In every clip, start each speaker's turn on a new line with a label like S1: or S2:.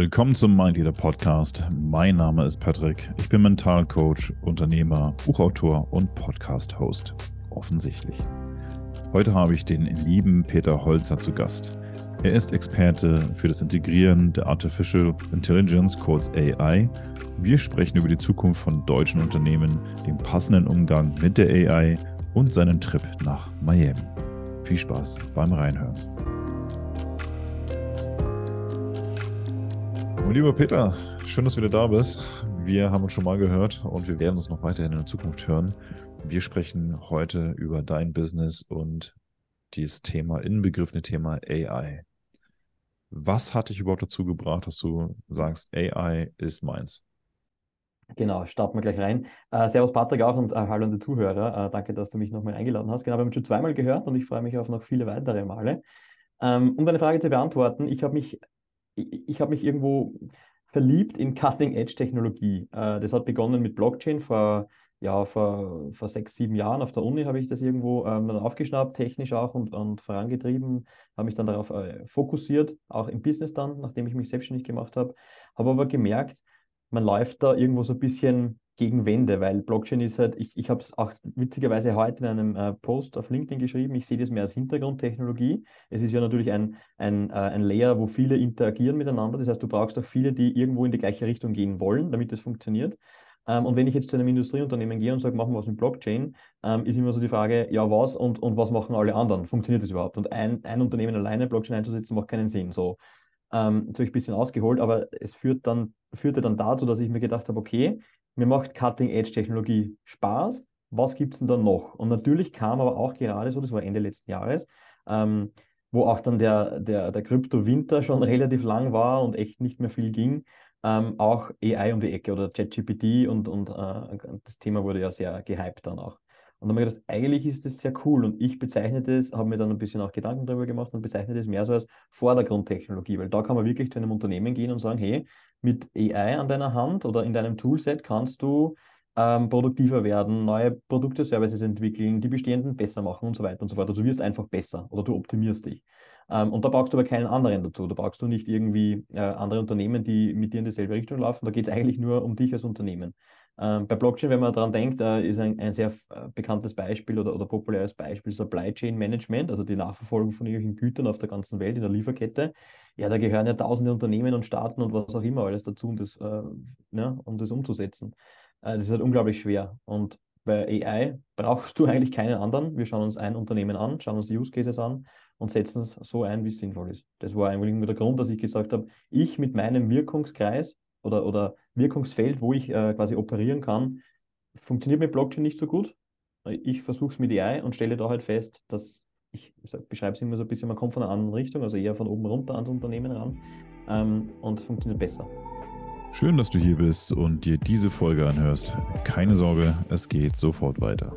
S1: Willkommen zum Mindleader Podcast. Mein Name ist Patrick. Ich bin Mentalcoach, Unternehmer, Buchautor und Podcast-Host. Offensichtlich. Heute habe ich den lieben Peter Holzer zu Gast. Er ist Experte für das Integrieren der Artificial Intelligence, kurz AI. Wir sprechen über die Zukunft von deutschen Unternehmen, den passenden Umgang mit der AI und seinen Trip nach Miami. Viel Spaß beim Reinhören. Lieber Peter, schön, dass du wieder da bist. Wir haben uns schon mal gehört und wir werden uns noch weiterhin in der Zukunft hören. Wir sprechen heute über dein Business und dieses Thema, inbegriffene Thema AI. Was hat dich überhaupt dazu gebracht, dass du sagst, AI ist meins?
S2: Genau, starten wir gleich rein. Äh, servus Patrick auch und äh, hallo an die Zuhörer. Äh, danke, dass du mich nochmal eingeladen hast. Genau, wir haben schon zweimal gehört und ich freue mich auf noch viele weitere Male. Ähm, um deine Frage zu beantworten, ich habe mich, ich, habe mich irgendwo verliebt in Cutting-Edge-Technologie. Äh, das hat begonnen mit Blockchain vor, ja, vor, vor sechs, sieben Jahren. Auf der Uni habe ich das irgendwo ähm, dann aufgeschnappt, technisch auch und, und vorangetrieben, habe mich dann darauf äh, fokussiert, auch im Business dann, nachdem ich mich selbstständig gemacht habe. Habe aber gemerkt, man läuft da irgendwo so ein bisschen gegen Wände, weil Blockchain ist halt, ich, ich habe es auch witzigerweise heute in einem äh, Post auf LinkedIn geschrieben, ich sehe das mehr als Hintergrundtechnologie. Es ist ja natürlich ein, ein, äh, ein Layer, wo viele interagieren miteinander. Das heißt, du brauchst auch viele, die irgendwo in die gleiche Richtung gehen wollen, damit es funktioniert. Ähm, und wenn ich jetzt zu einem Industrieunternehmen gehe und sage, machen wir was mit Blockchain, ähm, ist immer so die Frage, ja, was und, und was machen alle anderen? Funktioniert das überhaupt? Und ein, ein Unternehmen alleine Blockchain einzusetzen, macht keinen Sinn. So, ähm, jetzt habe ich ein bisschen ausgeholt, aber es führt dann, führte dann dazu, dass ich mir gedacht habe, okay, mir macht Cutting-Edge-Technologie Spaß, was gibt es denn da noch? Und natürlich kam aber auch gerade so, das war Ende letzten Jahres, ähm, wo auch dann der, der, der Krypto-Winter schon relativ lang war und echt nicht mehr viel ging, ähm, auch AI um die Ecke oder ChatGPT und, und äh, das Thema wurde ja sehr gehypt dann auch. Und dann habe ich gedacht, eigentlich ist das sehr cool und ich bezeichne das, habe mir dann ein bisschen auch Gedanken darüber gemacht und bezeichne das mehr so als Vordergrundtechnologie, weil da kann man wirklich zu einem Unternehmen gehen und sagen, hey, mit AI an deiner Hand oder in deinem Toolset kannst du ähm, produktiver werden, neue Produkte, Services entwickeln, die bestehenden besser machen und so weiter und so fort. Also du wirst einfach besser oder du optimierst dich. Ähm, und da brauchst du aber keinen anderen dazu. Da brauchst du nicht irgendwie äh, andere Unternehmen, die mit dir in dieselbe Richtung laufen. Da geht es eigentlich nur um dich als Unternehmen. Ähm, bei Blockchain, wenn man daran denkt, äh, ist ein, ein sehr äh, bekanntes Beispiel oder, oder populäres Beispiel Supply Chain Management, also die Nachverfolgung von irgendwelchen Gütern auf der ganzen Welt in der Lieferkette. Ja, da gehören ja tausende Unternehmen und Staaten und was auch immer alles dazu, um das, äh, ja, um das umzusetzen. Äh, das ist halt unglaublich schwer. Und bei AI brauchst du eigentlich keinen anderen. Wir schauen uns ein Unternehmen an, schauen uns die Use Cases an und setzen es so ein, wie es sinnvoll ist. Das war eigentlich der Grund, dass ich gesagt habe, ich mit meinem Wirkungskreis oder, oder Wirkungsfeld, wo ich äh, quasi operieren kann, funktioniert mit Blockchain nicht so gut. Ich versuche es mit AI und stelle da halt fest, dass ich, ich beschreibe es immer so ein bisschen, man kommt von einer anderen Richtung, also eher von oben runter ans Unternehmen ran ähm, und es funktioniert besser.
S1: Schön, dass du hier bist und dir diese Folge anhörst. Keine Sorge, es geht sofort weiter.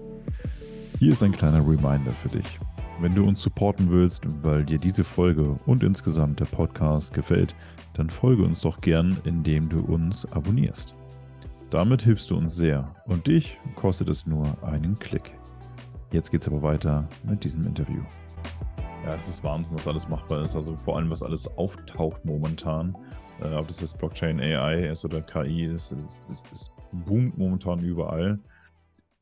S1: Hier ist ein kleiner Reminder für dich. Wenn du uns supporten willst, weil dir diese Folge und insgesamt der Podcast gefällt, dann folge uns doch gern, indem du uns abonnierst. Damit hilfst du uns sehr und dich kostet es nur einen Klick. Jetzt geht's aber weiter mit diesem Interview. Ja, es ist Wahnsinn, was alles machbar ist. Also vor allem, was alles auftaucht momentan. Äh, ob das jetzt Blockchain AI ist oder KI ist, es, boomt momentan überall.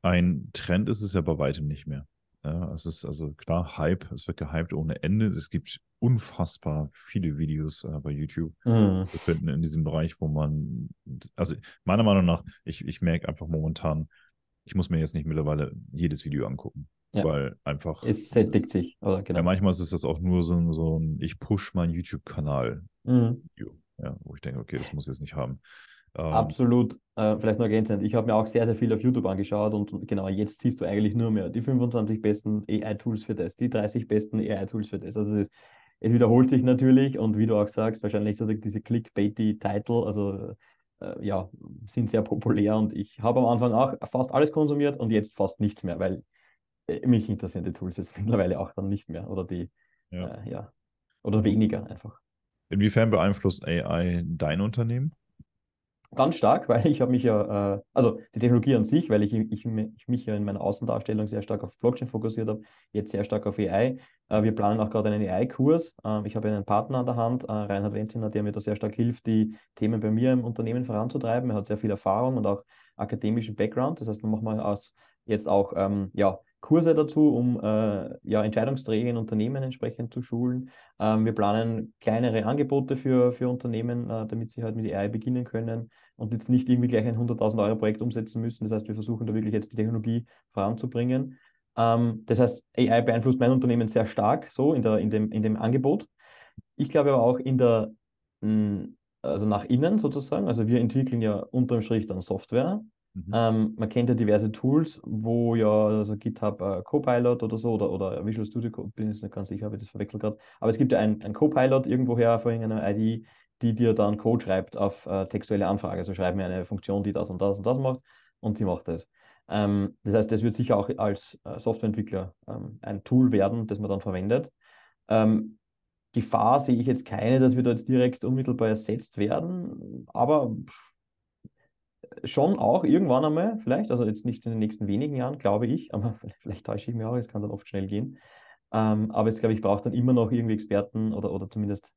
S1: Ein Trend ist es ja bei weitem nicht mehr. Ja, es ist also klar, Hype, es wird gehypt ohne Ende. Es gibt unfassbar viele Videos äh, bei YouTube mhm. zu finden in diesem Bereich, wo man, also meiner Meinung nach, ich, ich merke einfach momentan, ich muss mir jetzt nicht mittlerweile jedes Video angucken. Ja. Weil einfach.
S2: Es sättigt sich, oder
S1: genau. Ja, manchmal ist das auch nur so ein, so ein ich push meinen YouTube-Kanal. Mhm. Ja, wo ich denke, okay, das muss ich jetzt nicht haben.
S2: Ähm, Absolut. Äh, vielleicht noch ergänzend. Ich habe mir auch sehr, sehr viel auf YouTube angeschaut und genau jetzt siehst du eigentlich nur mehr die 25 besten AI-Tools für das, die 30 besten AI-Tools für das. Also es, ist, es, wiederholt sich natürlich und wie du auch sagst, wahrscheinlich so diese Clickbaity-Title, also äh, ja, sind sehr populär und ich habe am Anfang auch fast alles konsumiert und jetzt fast nichts mehr, weil äh, mich interessieren die Tools jetzt mittlerweile auch dann nicht mehr oder die, ja, äh, ja oder weniger einfach.
S1: Inwiefern beeinflusst AI dein Unternehmen?
S2: Ganz stark, weil ich habe mich ja, äh, also die Technologie an sich, weil ich, ich, ich, mich ja in meiner Außendarstellung sehr stark auf Blockchain fokussiert habe, jetzt sehr stark auf AI. Äh, wir planen auch gerade einen AI-Kurs. Äh, ich habe einen Partner an der Hand, äh, Reinhard Wenziner, der mir da sehr stark hilft, die Themen bei mir im Unternehmen voranzutreiben. Er hat sehr viel Erfahrung und auch akademischen Background. Das heißt, man macht mal aus jetzt auch ähm, ja, Kurse dazu, um äh, ja, Entscheidungsträger in Unternehmen entsprechend zu schulen. Ähm, wir planen kleinere Angebote für, für Unternehmen, äh, damit sie halt mit AI beginnen können und jetzt nicht irgendwie gleich ein 100.000 Euro Projekt umsetzen müssen. Das heißt, wir versuchen da wirklich jetzt die Technologie voranzubringen. Ähm, das heißt, AI beeinflusst mein Unternehmen sehr stark so in, der, in, dem, in dem Angebot. Ich glaube aber auch in der, hm, also nach innen sozusagen. Also wir entwickeln ja unterm Strich dann Software Mhm. Ähm, man kennt ja diverse Tools, wo ja, also GitHub äh, Copilot oder so oder, oder Visual Studio bin ich nicht ganz sicher, habe ich das verwechselt gerade. Aber es gibt ja ein, ein Copilot irgendwoher vor irgendeiner ID, die dir dann Code schreibt auf äh, textuelle Anfrage. Also schreib mir eine Funktion, die das und das und das macht und sie macht das. Ähm, das heißt, das wird sicher auch als äh, Softwareentwickler ähm, ein Tool werden, das man dann verwendet. Ähm, Gefahr sehe ich jetzt keine, dass wir da jetzt direkt unmittelbar ersetzt werden, aber schon auch irgendwann einmal, vielleicht, also jetzt nicht in den nächsten wenigen Jahren, glaube ich, aber vielleicht täusche ich mich auch, es kann dann oft schnell gehen. Ähm, aber jetzt glaube ich, braucht dann immer noch irgendwie Experten oder, oder zumindest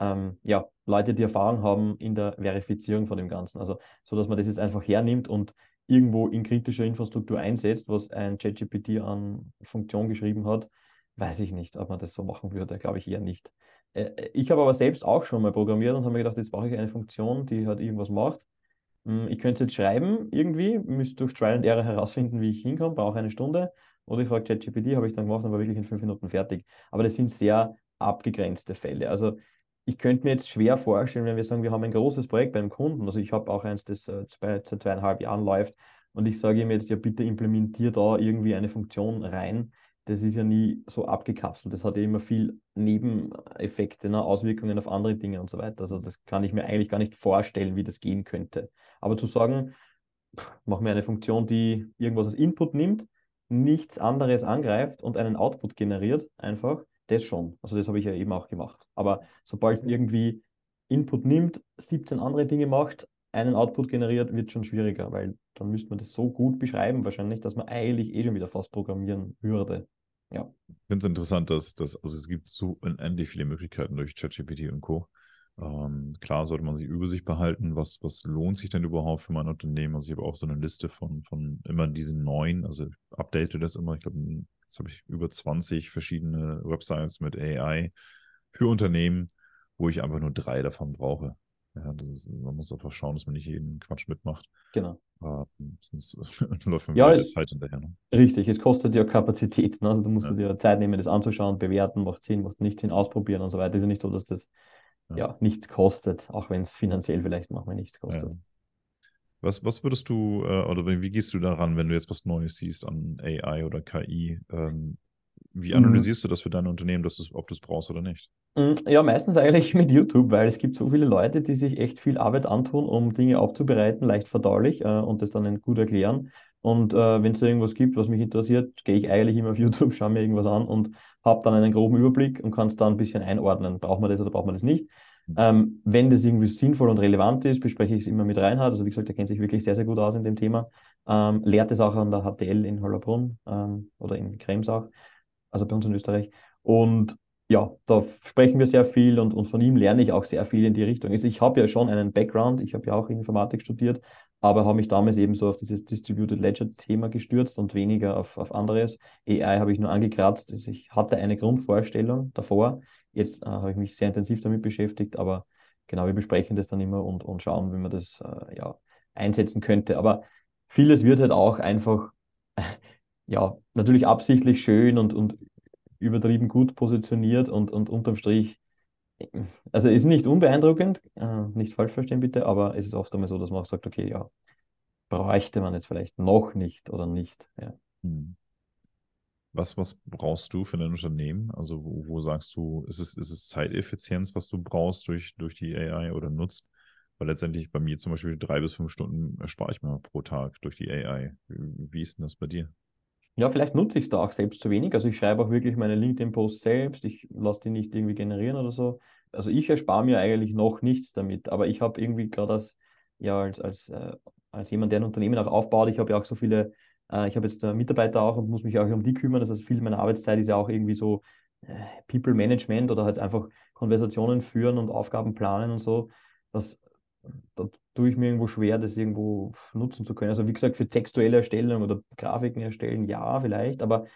S2: ähm, ja, Leute, die Erfahrung haben in der Verifizierung von dem Ganzen. Also so, dass man das jetzt einfach hernimmt und irgendwo in kritischer Infrastruktur einsetzt, was ein ChatGPT an Funktion geschrieben hat, weiß ich nicht, ob man das so machen würde, glaube ich eher nicht. Äh, ich habe aber selbst auch schon mal programmiert und habe mir gedacht, jetzt brauche ich eine Funktion, die halt irgendwas macht. Hm, ich könnte es jetzt schreiben irgendwie, müsste durch Trial and Error herausfinden, wie ich hinkomme, brauche eine Stunde. Oder ich frage ChatGPT, habe ich dann gemacht und war wirklich in fünf Minuten fertig. Aber das sind sehr abgegrenzte Fälle. Also ich könnte mir jetzt schwer vorstellen, wenn wir sagen, wir haben ein großes Projekt bei einem Kunden, also ich habe auch eins, das äh, seit zweieinhalb Jahren läuft, und ich sage ihm jetzt, ja bitte implementier da irgendwie eine Funktion rein, das ist ja nie so abgekapselt. Das hat ja immer viel Nebeneffekte, ne? Auswirkungen auf andere Dinge und so weiter. Also das kann ich mir eigentlich gar nicht vorstellen, wie das gehen könnte. Aber zu sagen, mach mir eine Funktion, die irgendwas als Input nimmt, nichts anderes angreift und einen Output generiert, einfach, das schon. Also das habe ich ja eben auch gemacht. Aber sobald irgendwie Input nimmt, 17 andere Dinge macht, einen Output generiert, wird schon schwieriger, weil dann müsste man das so gut beschreiben wahrscheinlich, dass man eigentlich eh schon wieder fast programmieren würde. Ja.
S1: Ich finde es interessant, dass, dass also es gibt so unendlich viele Möglichkeiten durch ChatGPT und Co. Ähm, klar sollte man sich über sich behalten, was, was lohnt sich denn überhaupt für mein Unternehmen? Also ich habe auch so eine Liste von, von immer diesen neuen, also update das immer. Ich glaube, jetzt habe ich über 20 verschiedene Websites mit AI für Unternehmen, wo ich einfach nur drei davon brauche. Ja, ist, man muss einfach schauen, dass man nicht jeden Quatsch mitmacht.
S2: Genau.
S1: Uh, sonst läuft man
S2: ja,
S1: wieder Zeit hinterher. Ne?
S2: Richtig, es kostet ja Kapazität. Ne? Also du musst ja. dir Zeit nehmen, das anzuschauen, bewerten, macht Sinn, macht nicht Sinn, ausprobieren und so weiter. Es ist ja nicht so, dass das ja, ja nichts kostet, auch wenn es finanziell vielleicht manchmal nichts kostet. Ja.
S1: Was, was würdest du, äh, oder wie gehst du daran, wenn du jetzt was Neues siehst an AI oder KI? Ähm, wie mhm. analysierst mhm. du das für dein Unternehmen, dass ob du es brauchst oder nicht?
S2: Mm, ja, meistens eigentlich mit YouTube, weil es gibt so viele Leute, die sich echt viel Arbeit antun, um Dinge aufzubereiten, leicht verdaulich äh, und das dann gut erklären. Und äh, wenn es da irgendwas gibt, was mich interessiert, gehe ich eigentlich immer auf YouTube, schaue mir irgendwas an und habe dann einen groben Überblick und kann es dann ein bisschen einordnen. Braucht man das oder braucht man das nicht? Mhm. Ähm, wenn das irgendwie sinnvoll und relevant ist, bespreche ich es immer mit Reinhard. Also wie gesagt, er kennt sich wirklich sehr, sehr gut aus in dem Thema. Ähm, lehrt es auch an der HTL in Hollerbrunn ähm, oder in Kremsach also bei uns in Österreich. Und ja, da sprechen wir sehr viel und, und von ihm lerne ich auch sehr viel in die Richtung. Also ich habe ja schon einen Background, ich habe ja auch Informatik studiert, aber habe mich damals eben so auf dieses Distributed Ledger-Thema gestürzt und weniger auf, auf anderes. AI habe ich nur angekratzt. Also ich hatte eine Grundvorstellung davor. Jetzt äh, habe ich mich sehr intensiv damit beschäftigt, aber genau, wir besprechen das dann immer und, und schauen, wie man das äh, ja, einsetzen könnte. Aber vieles wird halt auch einfach ja, natürlich absichtlich schön und, und übertrieben gut positioniert und, und unterm Strich, also ist nicht unbeeindruckend, äh, nicht falsch verstehen bitte, aber es ist oft einmal so, dass man auch sagt, okay, ja, bräuchte man jetzt vielleicht noch nicht oder nicht. Ja. Hm.
S1: Was, was brauchst du für dein Unternehmen? Also wo, wo sagst du, ist es, ist es Zeiteffizienz, was du brauchst durch, durch die AI oder nutzt? Weil letztendlich bei mir zum Beispiel drei bis fünf Stunden erspare ich mir pro Tag durch die AI. Wie ist denn das bei dir?
S2: Ja, vielleicht nutze ich es da auch selbst zu wenig. Also ich schreibe auch wirklich meine LinkedIn-Posts selbst. Ich lasse die nicht irgendwie generieren oder so. Also ich erspare mir eigentlich noch nichts damit. Aber ich habe irgendwie gerade als ja, als, als, äh, als jemand, der ein Unternehmen auch aufbaut, ich habe ja auch so viele, äh, ich habe jetzt Mitarbeiter auch und muss mich auch um die kümmern. Das heißt, viel meiner Arbeitszeit ist ja auch irgendwie so People Management oder halt einfach Konversationen führen und Aufgaben planen und so. Das, da tue ich mir irgendwo schwer, das irgendwo nutzen zu können. Also wie gesagt, für textuelle Erstellung oder Grafiken erstellen, ja, vielleicht, aber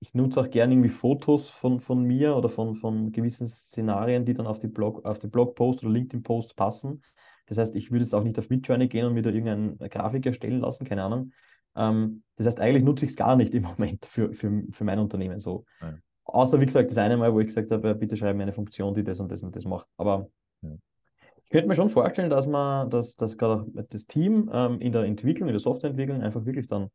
S2: ich nutze auch gerne irgendwie Fotos von, von mir oder von, von gewissen Szenarien, die dann auf die, Blog, auf die Blogpost oder LinkedIn-Post passen. Das heißt, ich würde jetzt auch nicht auf Midjourney gehen und mir da irgendeine Grafik erstellen lassen, keine Ahnung. Ähm, das heißt, eigentlich nutze ich es gar nicht im Moment für, für, für mein Unternehmen so. Ja. Außer, wie gesagt, das eine Mal, wo ich gesagt habe, bitte schreibe mir eine Funktion, die das und das und das macht. Aber. Ich könnte mir schon vorstellen, dass man, dass, dass gerade das Team ähm, in der Entwicklung, in der Softwareentwicklung einfach wirklich dann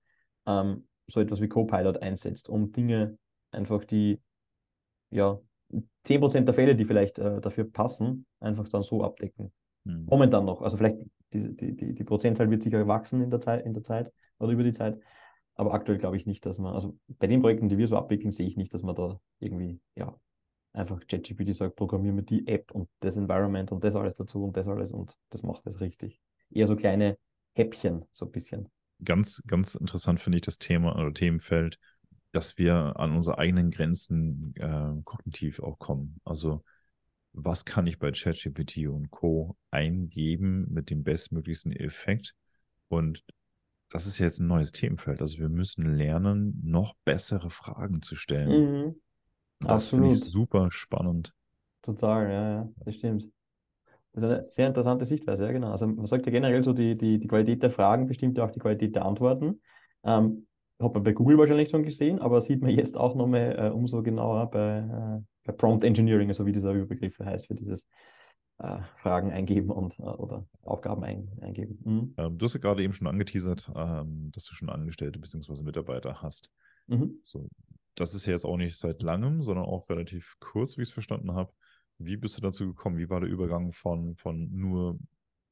S2: ähm, so etwas wie Copilot einsetzt, um Dinge einfach, die ja 10% der Fälle, die vielleicht äh, dafür passen, einfach dann so abdecken. Mhm. Momentan noch. Also vielleicht die, die, die, die Prozentzahl wird sicher wachsen in der Zeit, in der Zeit oder über die Zeit. Aber aktuell glaube ich nicht, dass man, also bei den Projekten, die wir so abwickeln, sehe ich nicht, dass man da irgendwie, ja, einfach ChatGPT sagt, programmieren wir die App und das Environment und das alles dazu und das alles und das macht das richtig. Eher so kleine Häppchen, so ein bisschen.
S1: Ganz, ganz interessant finde ich das Thema oder Themenfeld, dass wir an unsere eigenen Grenzen äh, kognitiv auch kommen. Also was kann ich bei ChatGPT und Co. eingeben mit dem bestmöglichsten Effekt? Und das ist jetzt ein neues Themenfeld. Also wir müssen lernen, noch bessere Fragen zu stellen. Mhm. Das finde ich super spannend.
S2: Total, ja, ja, das stimmt. Das ist eine sehr interessante Sichtweise, ja, genau. Also man sagt ja generell so, die, die, die Qualität der Fragen bestimmt ja auch die Qualität der Antworten. Ähm, hat man bei Google wahrscheinlich schon gesehen, aber sieht man jetzt auch nochmal äh, umso genauer bei, äh, bei Prompt Engineering, also wie dieser Überbegriff heißt für dieses äh, Fragen eingeben und äh, oder Aufgaben ein, eingeben.
S1: Mhm. Ähm, du hast ja gerade eben schon angeteasert, ähm, dass du schon Angestellte bzw. Mitarbeiter hast. Mhm. So, das ist ja jetzt auch nicht seit langem, sondern auch relativ kurz, wie ich es verstanden habe. Wie bist du dazu gekommen? Wie war der Übergang von, von nur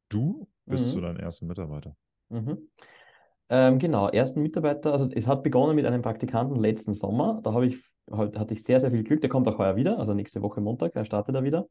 S1: du bis mhm. zu deinem ersten Mitarbeiter?
S2: Mhm. Ähm, genau, ersten Mitarbeiter, also es hat begonnen mit einem Praktikanten letzten Sommer. Da habe ich, halt, hatte ich sehr, sehr viel Glück. Der kommt auch heuer wieder, also nächste Woche Montag, er startet da wieder.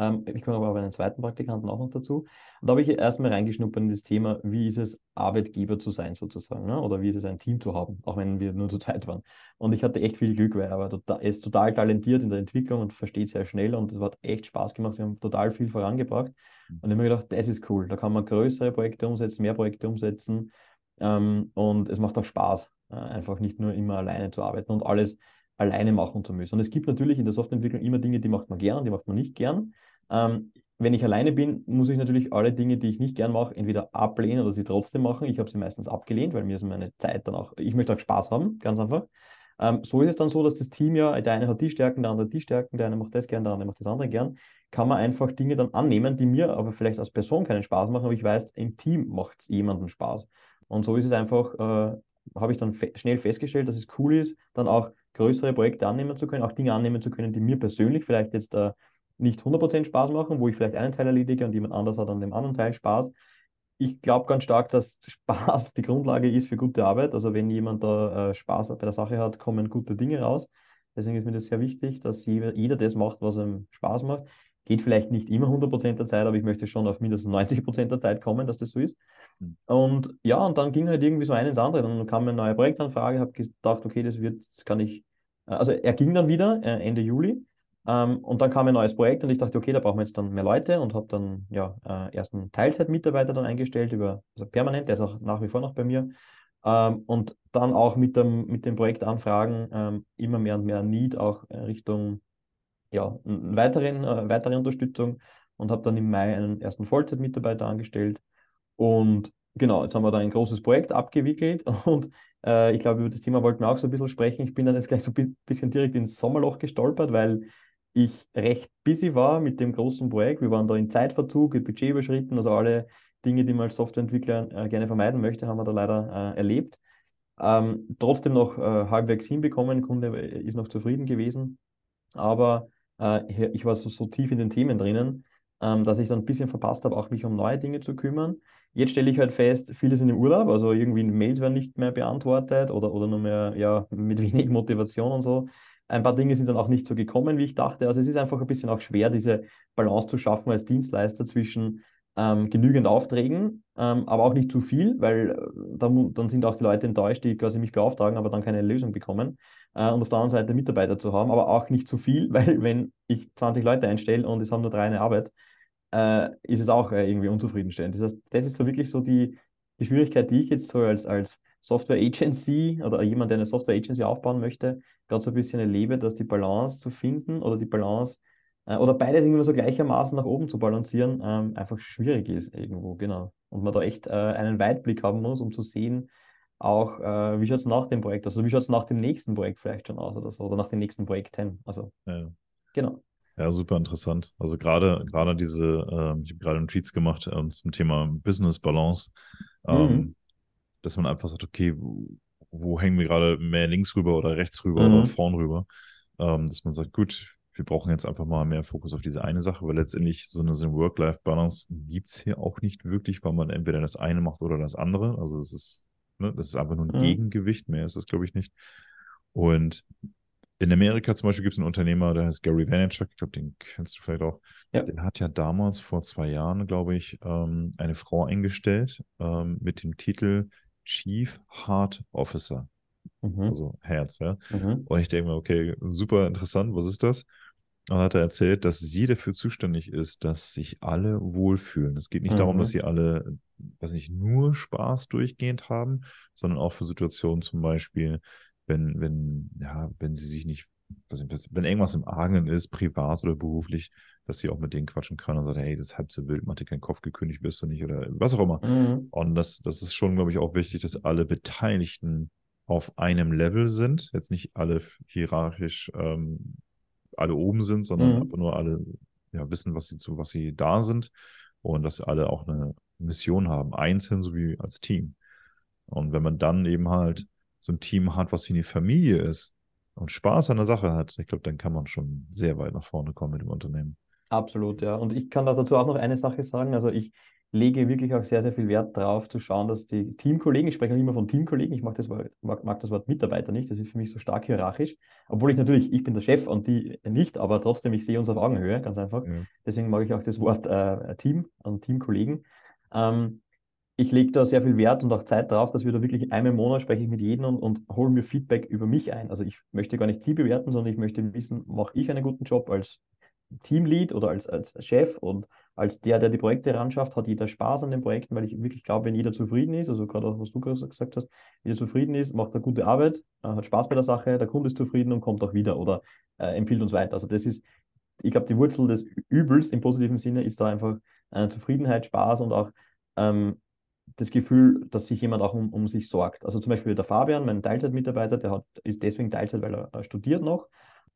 S2: Ähm, ich komme aber einen zweiten Praktikanten auch noch dazu. Und da habe ich erstmal reingeschnuppert in das Thema, wie ist es, Arbeitgeber zu sein sozusagen, ne? oder wie ist es, ein Team zu haben, auch wenn wir nur zu zweit waren. Und ich hatte echt viel Glück, weil er, war total, er ist total talentiert in der Entwicklung und versteht sehr schnell und es hat echt Spaß gemacht. Wir haben total viel vorangebracht. Mhm. Und ich habe mir gedacht, das ist cool. Da kann man größere Projekte umsetzen, mehr Projekte umsetzen. Ähm, und es macht auch Spaß, äh, einfach nicht nur immer alleine zu arbeiten und alles alleine machen zu müssen. Und es gibt natürlich in der Softwareentwicklung immer Dinge, die macht man gern, die macht man nicht gern. Ähm, wenn ich alleine bin, muss ich natürlich alle Dinge, die ich nicht gern mache, entweder ablehnen oder sie trotzdem machen. Ich habe sie meistens abgelehnt, weil mir ist meine Zeit dann auch, ich möchte auch Spaß haben, ganz einfach. Ähm, so ist es dann so, dass das Team ja, der eine hat die Stärken, der andere die Stärken, der eine macht das gern, der andere macht das andere gern. Kann man einfach Dinge dann annehmen, die mir aber vielleicht als Person keinen Spaß machen, aber ich weiß, im Team macht es jemandem Spaß. Und so ist es einfach, äh, habe ich dann fe schnell festgestellt, dass es cool ist, dann auch größere Projekte annehmen zu können, auch Dinge annehmen zu können, die mir persönlich vielleicht jetzt äh, nicht 100% Spaß machen, wo ich vielleicht einen Teil erledige und jemand anders hat an dem anderen Teil Spaß. Ich glaube ganz stark, dass Spaß die Grundlage ist für gute Arbeit. Also wenn jemand da äh, Spaß bei der Sache hat, kommen gute Dinge raus. Deswegen ist mir das sehr wichtig, dass jeder, jeder das macht, was ihm Spaß macht. Geht vielleicht nicht immer 100% der Zeit, aber ich möchte schon auf mindestens 90% der Zeit kommen, dass das so ist. Mhm. Und ja, und dann ging halt irgendwie so ein ins andere. Dann kam eine neue Projektanfrage, habe gedacht, okay, das wird, das kann ich. Äh, also er ging dann wieder äh, Ende Juli und dann kam ein neues Projekt und ich dachte, okay, da brauchen wir jetzt dann mehr Leute und habe dann ja äh, erst einen Teilzeitmitarbeiter dann eingestellt, über, also permanent, der ist auch nach wie vor noch bei mir. Ähm, und dann auch mit, dem, mit den Projektanfragen ähm, immer mehr und mehr Need auch Richtung ja, weiteren, äh, weitere Unterstützung und habe dann im Mai einen ersten Vollzeitmitarbeiter angestellt. Und genau, jetzt haben wir da ein großes Projekt abgewickelt und äh, ich glaube, über das Thema wollten wir auch so ein bisschen sprechen. Ich bin dann jetzt gleich so ein bisschen direkt ins Sommerloch gestolpert, weil ich recht busy war mit dem großen Projekt. Wir waren da in Zeitverzug, Budget überschritten, also alle Dinge, die man als Softwareentwickler äh, gerne vermeiden möchte, haben wir da leider äh, erlebt. Ähm, trotzdem noch äh, halbwegs hinbekommen, Kunde äh, ist noch zufrieden gewesen, aber äh, ich war so, so, tief in den Themen drinnen, ähm, dass ich dann ein bisschen verpasst habe, auch mich um neue Dinge zu kümmern. Jetzt stelle ich halt fest, viele sind im Urlaub, also irgendwie Mails werden nicht mehr beantwortet oder, oder nur mehr ja, mit wenig Motivation und so ein paar Dinge sind dann auch nicht so gekommen, wie ich dachte. Also es ist einfach ein bisschen auch schwer, diese Balance zu schaffen als Dienstleister zwischen ähm, genügend Aufträgen, ähm, aber auch nicht zu viel, weil äh, dann, dann sind auch die Leute enttäuscht, die quasi mich beauftragen, aber dann keine Lösung bekommen. Äh, und auf der anderen Seite Mitarbeiter zu haben, aber auch nicht zu viel, weil wenn ich 20 Leute einstelle und es haben nur drei eine Arbeit, äh, ist es auch äh, irgendwie unzufriedenstellend. Das heißt, das ist so wirklich so die, die Schwierigkeit, die ich jetzt so als, als Software Agency oder jemand, der eine Software Agency aufbauen möchte, gerade so ein bisschen erlebe, dass die Balance zu finden oder die Balance äh, oder beides irgendwie so gleichermaßen nach oben zu balancieren, ähm, einfach schwierig ist irgendwo, genau. Und man da echt äh, einen Weitblick haben muss, um zu sehen, auch, äh, wie schaut es nach dem Projekt aus? Also wie schaut es nach dem nächsten Projekt vielleicht schon aus oder so, oder nach den nächsten Projekten. Also,
S1: ja.
S2: genau.
S1: Ja, super interessant. Also gerade gerade diese, äh, ich habe gerade einen Tweets gemacht äh, zum Thema Business Balance, ähm, mhm. dass man einfach sagt, okay, wo, hängen wir gerade mehr links rüber oder rechts rüber mhm. oder vorn rüber, ähm, dass man sagt, gut, wir brauchen jetzt einfach mal mehr Fokus auf diese eine Sache, weil letztendlich so eine, so eine Work-Life-Balance gibt es hier auch nicht wirklich, weil man entweder das eine macht oder das andere. Also es ist, ne, das ist einfach nur ein mhm. Gegengewicht, mehr ist das, glaube ich, nicht. Und in Amerika zum Beispiel gibt es einen Unternehmer, der heißt Gary Vaynerchuk, ich glaube, den kennst du vielleicht auch. Ja. Der hat ja damals vor zwei Jahren, glaube ich, ähm, eine Frau eingestellt ähm, mit dem Titel Chief Heart Officer. Mhm. Also Herz, ja. Mhm. Und ich denke mir, okay, super interessant, was ist das? Und dann hat er erzählt, dass sie dafür zuständig ist, dass sich alle wohlfühlen. Es geht nicht mhm. darum, dass sie alle, was nicht nur Spaß durchgehend haben, sondern auch für Situationen zum Beispiel, wenn, wenn, ja, wenn sie sich nicht, wenn irgendwas im Argen ist, privat oder beruflich, dass sie auch mit denen quatschen kann und sagt, hey, das ist halb so wild, mach dir keinen Kopf, gekündigt bist du nicht oder was auch immer. Mhm. Und das, das ist schon, glaube ich, auch wichtig, dass alle Beteiligten auf einem Level sind, jetzt nicht alle hierarchisch ähm, alle oben sind, sondern mhm. nur alle ja, wissen, was sie zu, was sie da sind und dass alle auch eine Mission haben, einzeln sowie als Team. Und wenn man dann eben halt so ein Team hat, was wie eine Familie ist und Spaß an der Sache hat, ich glaube, dann kann man schon sehr weit nach vorne kommen mit dem Unternehmen.
S2: Absolut, ja. Und ich kann dazu auch noch eine Sache sagen. Also ich lege wirklich auch sehr, sehr viel Wert darauf, zu schauen, dass die Teamkollegen, ich spreche auch immer von Teamkollegen, ich mag das, Wort, mag, mag das Wort Mitarbeiter nicht, das ist für mich so stark hierarchisch, obwohl ich natürlich, ich bin der Chef und die nicht, aber trotzdem, ich sehe uns auf Augenhöhe, ganz einfach. Ja. Deswegen mag ich auch das Wort äh, Team und Teamkollegen. Ähm, ich lege da sehr viel Wert und auch Zeit darauf, dass wir da wirklich einmal im Monat spreche ich mit jedem und, und hole mir Feedback über mich ein. Also ich möchte gar nicht sie bewerten, sondern ich möchte wissen, mache ich einen guten Job als Teamlead oder als, als Chef und als der, der die Projekte heranschafft, hat jeder Spaß an den Projekten, weil ich wirklich glaube, wenn jeder zufrieden ist, also gerade auch, was du gesagt hast, jeder zufrieden ist, macht er gute Arbeit, hat Spaß bei der Sache, der Kunde ist zufrieden und kommt auch wieder oder äh, empfiehlt uns weiter. Also das ist, ich glaube, die Wurzel des Übels im positiven Sinne ist da einfach äh, Zufriedenheit, Spaß und auch ähm, das Gefühl, dass sich jemand auch um, um sich sorgt. Also zum Beispiel der Fabian, mein Teilzeitmitarbeiter, der hat, ist deswegen Teilzeit, weil er, er studiert noch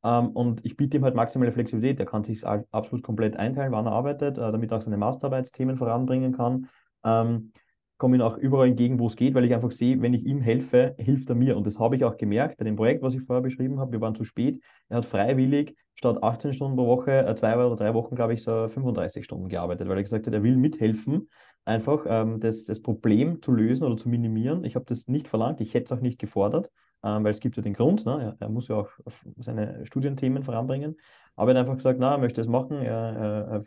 S2: ähm, und ich biete ihm halt maximale Flexibilität. Er kann sich absolut komplett einteilen, wann er arbeitet, äh, damit er auch seine Masterarbeitsthemen voranbringen kann. Ähm, komme ihm auch überall entgegen, wo es geht, weil ich einfach sehe, wenn ich ihm helfe, hilft er mir. Und das habe ich auch gemerkt bei dem Projekt, was ich vorher beschrieben habe. Wir waren zu spät. Er hat freiwillig statt 18 Stunden pro Woche, äh, zwei oder drei Wochen, glaube ich, so 35 Stunden gearbeitet, weil er gesagt hat, er will mithelfen, einfach ähm, das, das Problem zu lösen oder zu minimieren. Ich habe das nicht verlangt, ich hätte es auch nicht gefordert ähm, weil es gibt ja den Grund, ne? er, er, muss ja auch seine Studienthemen voranbringen, aber er hat einfach gesagt, na, er möchte es machen, er, er,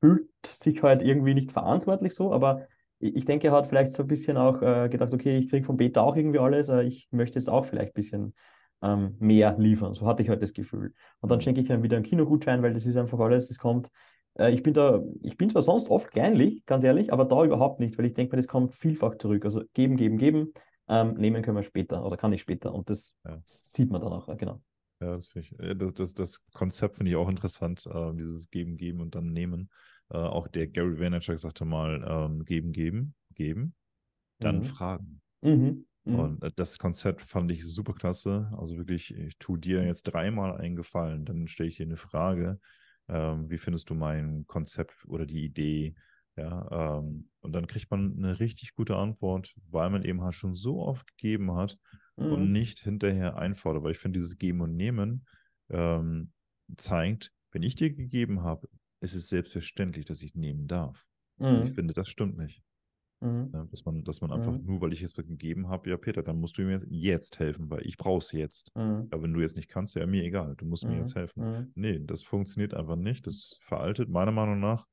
S2: fühlt sich halt irgendwie nicht verantwortlich so, aber ich denke, er hat vielleicht so ein bisschen auch äh, gedacht, okay, ich kriege von Beta auch irgendwie alles, äh, ich möchte jetzt auch vielleicht ein bisschen ähm, mehr liefern. So hatte ich halt das Gefühl. Und dann mhm. schenke ich ihm wieder einen Kinogutschein, weil das ist einfach alles, das kommt. Äh, ich bin da, ich bin zwar sonst oft kleinlich, ganz ehrlich, aber da überhaupt nicht, weil ich denke mir, das kommt vielfach zurück. Also geben, geben, geben. Ähm, nehmen können wir später oder kann ich später und das ja. sieht man dann auch, genau.
S1: Ja, das, ich, das, das, das Konzept finde ich auch interessant, äh, dieses Geben, Geben und dann Nehmen. Äh, auch der Gary Vaynerchuk sagte mal, ähm, Geben, Geben, Geben, dann mhm. Fragen. Mhm. Mhm. Und äh, das Konzept fand ich super klasse. Also wirklich, ich tue dir jetzt dreimal einen Gefallen, dann stelle ich dir eine Frage. Ähm, wie findest du mein Konzept oder die Idee? Ja, ähm, und dann kriegt man eine richtig gute Antwort, weil man eben halt schon so oft gegeben hat mhm. und nicht hinterher einfordert. Weil ich finde, dieses Geben und Nehmen ähm, zeigt, wenn ich dir gegeben habe, ist es selbstverständlich, dass ich nehmen darf. Mhm. Ich finde, das stimmt nicht. Mhm. Ja, dass man, dass man einfach mhm. nur, weil ich es gegeben habe, ja, Peter, dann musst du mir jetzt helfen, weil ich brauche es jetzt. Mhm. Aber wenn du jetzt nicht kannst, ja, mir egal, du musst mir jetzt helfen. Nee, das funktioniert einfach nicht. Das veraltet meiner Meinung nach.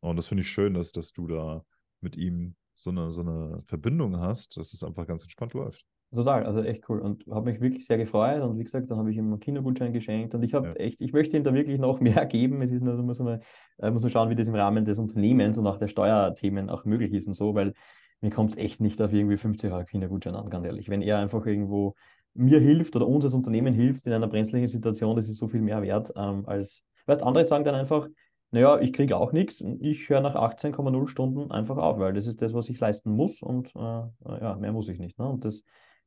S1: Und das finde ich schön, dass, dass du da mit ihm so eine, so eine Verbindung hast, dass es einfach ganz entspannt läuft.
S2: Total, also echt cool und habe mich wirklich sehr gefreut und wie gesagt, dann habe ich ihm einen Kindergutschein geschenkt und ich habe ja. echt, ich möchte ihm da wirklich noch mehr geben. Es ist nur, muss man, äh, muss man schauen, wie das im Rahmen des Unternehmens und auch der Steuerthemen auch möglich ist und so, weil mir kommt es echt nicht auf irgendwie 50 Euro Kindergutschein an, ganz ehrlich. Wenn er einfach irgendwo mir hilft oder uns als Unternehmen hilft in einer brenzlichen Situation, das ist so viel mehr wert ähm, als, weißt, andere sagen dann einfach, naja, ich kriege auch nichts, ich höre nach 18,0 Stunden einfach auf, weil das ist das, was ich leisten muss und äh, ja, mehr muss ich nicht. Ne? Und das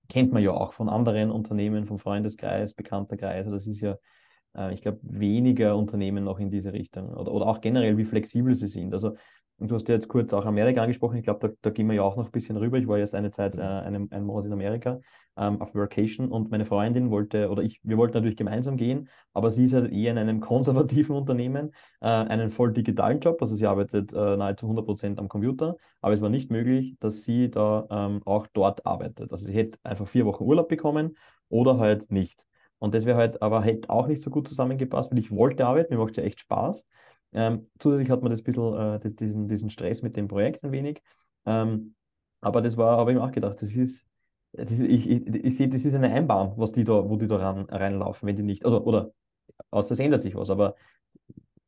S2: kennt man ja auch von anderen Unternehmen, vom Freundeskreis, bekannter Kreis. Das ist ja, äh, ich glaube, weniger Unternehmen noch in diese Richtung oder, oder auch generell, wie flexibel sie sind. Also Du hast ja jetzt kurz auch Amerika angesprochen. Ich glaube, da, da, gehen wir ja auch noch ein bisschen rüber. Ich war jetzt eine Zeit, äh, einen, einen Monat in Amerika ähm, auf Vacation und meine Freundin wollte, oder ich, wir wollten natürlich gemeinsam gehen, aber sie ist halt eher in einem konservativen Unternehmen, äh, einen voll digitalen Job. Also sie arbeitet äh, nahezu 100 Prozent am Computer, aber es war nicht möglich, dass sie da ähm, auch dort arbeitet. Also sie hätte einfach vier Wochen Urlaub bekommen oder halt nicht. Und das wäre halt, aber hätte auch nicht so gut zusammengepasst, weil ich wollte arbeiten, mir macht es ja echt Spaß. Ähm, zusätzlich hat man das bisschen, äh, diesen, diesen Stress mit dem Projekt ein wenig. Ähm, aber das war, habe ich mir auch gedacht, das ist, das ist ich, ich, ich sehe, das ist eine Einbahn, was die da, wo die da ran, reinlaufen, wenn die nicht, also, oder außer es ändert sich was, aber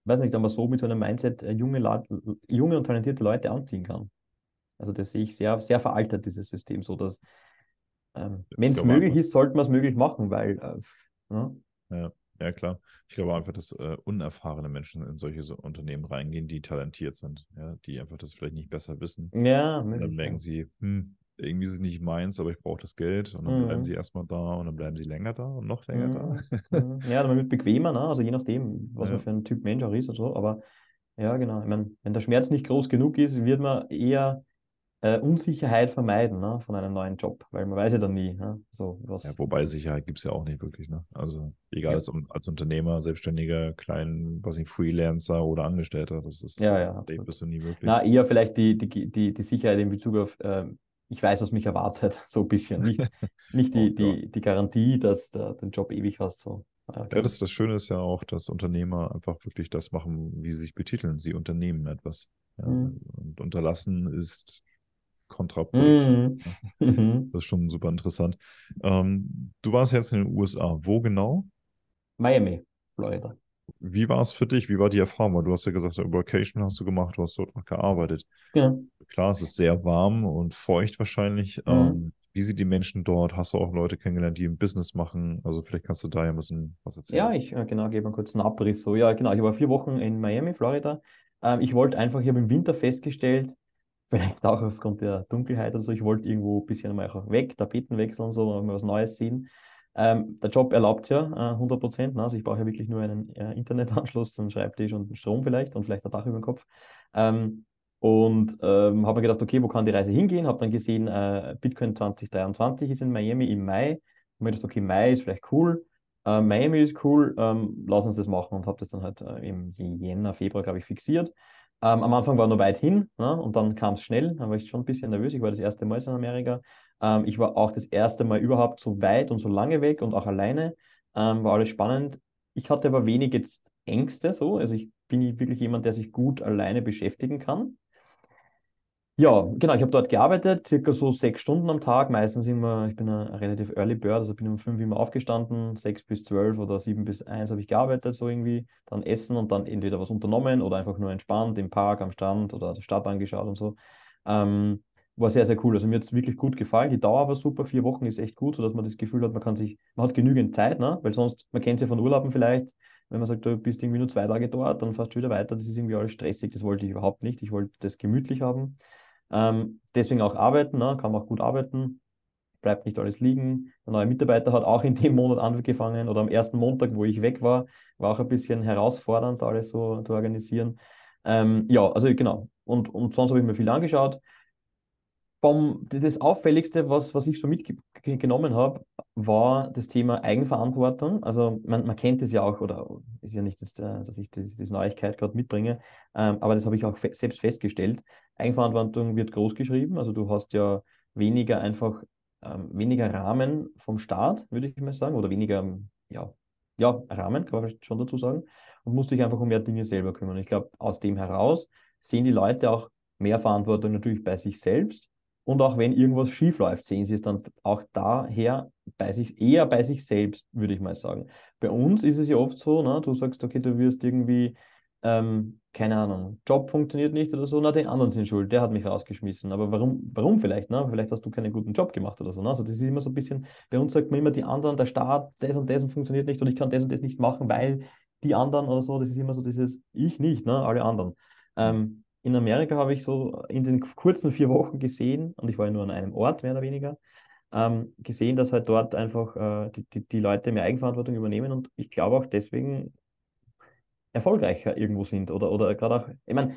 S2: weiß nicht, ob man so mit so einem Mindset äh, junge, junge und talentierte Leute anziehen kann. Also das sehe ich sehr, sehr veraltet, dieses System, so dass ähm, wenn es möglich ist, sollte man es möglich machen, weil äh,
S1: ja. ja. Ja, klar. Ich glaube einfach, dass äh, unerfahrene Menschen in solche so Unternehmen reingehen, die talentiert sind, ja, die einfach das vielleicht nicht besser wissen.
S2: Ja,
S1: möglich, dann merken sie, hm, irgendwie ist es nicht meins, aber ich brauche das Geld und dann mhm. bleiben sie erstmal da und dann bleiben sie länger da und noch länger mhm.
S2: da. Mhm. ja, dann wird bequemer, ne? also je nachdem, was ja. man für ein Typ Mensch auch ist und so, aber ja, genau. Ich meine, wenn der Schmerz nicht groß genug ist, wird man eher äh, Unsicherheit vermeiden ne, von einem neuen Job, weil man weiß ja dann nie. Ne, so was.
S1: Ja, wobei Sicherheit gibt es ja auch nicht wirklich. Ne? Also egal ja. als, als, Unternehmer, Selbstständiger, klein, was nicht, Freelancer oder Angestellter, das ist
S2: ja, ja,
S1: dem bist du nie wirklich.
S2: Na, eher vielleicht die, die, die, die Sicherheit in Bezug auf, äh, ich weiß, was mich erwartet, so ein bisschen. Nicht, nicht die, die, die Garantie, dass du den Job ewig hast. So.
S1: Ja, ja, das, das Schöne ist ja auch, dass Unternehmer einfach wirklich das machen, wie sie sich betiteln. Sie unternehmen etwas. Ja, mhm. Und unterlassen ist kontraproduktiv. Mhm. mhm. Das ist schon super interessant. Ähm, du warst jetzt in den USA. Wo genau?
S2: Miami, Florida.
S1: Wie war es für dich? Wie war die Erfahrung? Du hast ja gesagt, Vacation hast du gemacht, du hast dort noch gearbeitet.
S2: Ja.
S1: Klar, es ist sehr warm und feucht wahrscheinlich. Mhm. Ähm, wie sind die Menschen dort? Hast du auch Leute kennengelernt, die ein Business machen? Also vielleicht kannst du da ja ein bisschen was erzählen.
S2: Ja, ich äh, genau, gebe mal kurz einen Abriss. So, ja, genau, ich war vier Wochen in Miami, Florida. Ähm, ich wollte einfach, ich habe im Winter festgestellt, vielleicht auch aufgrund der Dunkelheit oder so. Ich wollte irgendwo ein bisschen mal weg, Tapeten wechseln und so, mal was Neues sehen. Ähm, der Job erlaubt ja äh, 100 Prozent. Ne? Also ich brauche ja wirklich nur einen äh, Internetanschluss, einen Schreibtisch und einen Strom vielleicht und vielleicht ein Dach über dem Kopf. Ähm, und ähm, habe mir gedacht, okay, wo kann die Reise hingehen? Habe dann gesehen, äh, Bitcoin 2023 ist in Miami im Mai. Habe mir gedacht, okay, Mai ist vielleicht cool. Äh, Miami ist cool, ähm, lass uns das machen und habe das dann halt äh, im Jänner, Februar, glaube ich, fixiert. Ähm, am Anfang war nur weit hin ne? und dann kam es schnell. Da war ich schon ein bisschen nervös. Ich war das erste Mal in Amerika. Ähm, ich war auch das erste Mal überhaupt so weit und so lange weg und auch alleine. Ähm, war alles spannend. Ich hatte aber wenig jetzt Ängste so. Also ich bin wirklich jemand, der sich gut alleine beschäftigen kann. Ja, genau, ich habe dort gearbeitet, circa so sechs Stunden am Tag. Meistens immer, ich bin ein relativ early bird, also bin um fünf immer aufgestanden, sechs bis zwölf oder sieben bis eins habe ich gearbeitet, so irgendwie. Dann essen und dann entweder was unternommen oder einfach nur entspannt im Park, am Strand oder der Stadt angeschaut und so. Ähm, war sehr, sehr cool. Also mir hat es wirklich gut gefallen. Die Dauer war super, vier Wochen ist echt gut, sodass man das Gefühl hat, man kann sich, man hat genügend Zeit, ne? weil sonst, man kennt es ja von Urlauben vielleicht, wenn man sagt, du bist irgendwie nur zwei Tage dort, dann fährst du wieder weiter, das ist irgendwie alles stressig, das wollte ich überhaupt nicht. Ich wollte das gemütlich haben. Ähm, deswegen auch arbeiten, ne? kann man auch gut arbeiten, bleibt nicht alles liegen. Der neue Mitarbeiter hat auch in dem Monat angefangen oder am ersten Montag, wo ich weg war, war auch ein bisschen herausfordernd, alles so zu organisieren. Ähm, ja, also genau. Und, und sonst habe ich mir viel angeschaut das Auffälligste, was, was ich so mitgenommen habe, war das Thema Eigenverantwortung. Also man, man kennt es ja auch, oder ist ja nicht, das, äh, dass ich das, das Neuigkeit gerade mitbringe, ähm, aber das habe ich auch fe selbst festgestellt. Eigenverantwortung wird groß geschrieben, also du hast ja weniger einfach, ähm, weniger Rahmen vom Staat, würde ich mal sagen, oder weniger, ja, ja, Rahmen, kann man schon dazu sagen, und musst dich einfach um mehr Dinge selber kümmern. Ich glaube, aus dem heraus sehen die Leute auch mehr Verantwortung natürlich bei sich selbst. Und auch wenn irgendwas schief läuft, sehen sie es dann auch daher bei sich, eher bei sich selbst, würde ich mal sagen. Bei uns ist es ja oft so, ne, du sagst, okay, du wirst irgendwie ähm, keine Ahnung, Job funktioniert nicht oder so, na, den anderen sind schuld, der hat mich rausgeschmissen. Aber warum, warum vielleicht? Ne? Vielleicht hast du keinen guten Job gemacht oder so. Ne? Also das ist immer so ein bisschen, bei uns sagt man immer, die anderen, der Staat, das und das funktioniert nicht und ich kann das und das nicht machen, weil die anderen oder so, das ist immer so dieses Ich nicht, ne? alle anderen. Ähm, in Amerika habe ich so in den kurzen vier Wochen gesehen, und ich war ja nur an einem Ort, mehr oder weniger, ähm, gesehen, dass halt dort einfach äh, die, die, die Leute mehr Eigenverantwortung übernehmen und ich glaube auch deswegen erfolgreicher irgendwo sind oder, oder gerade auch, ich meine,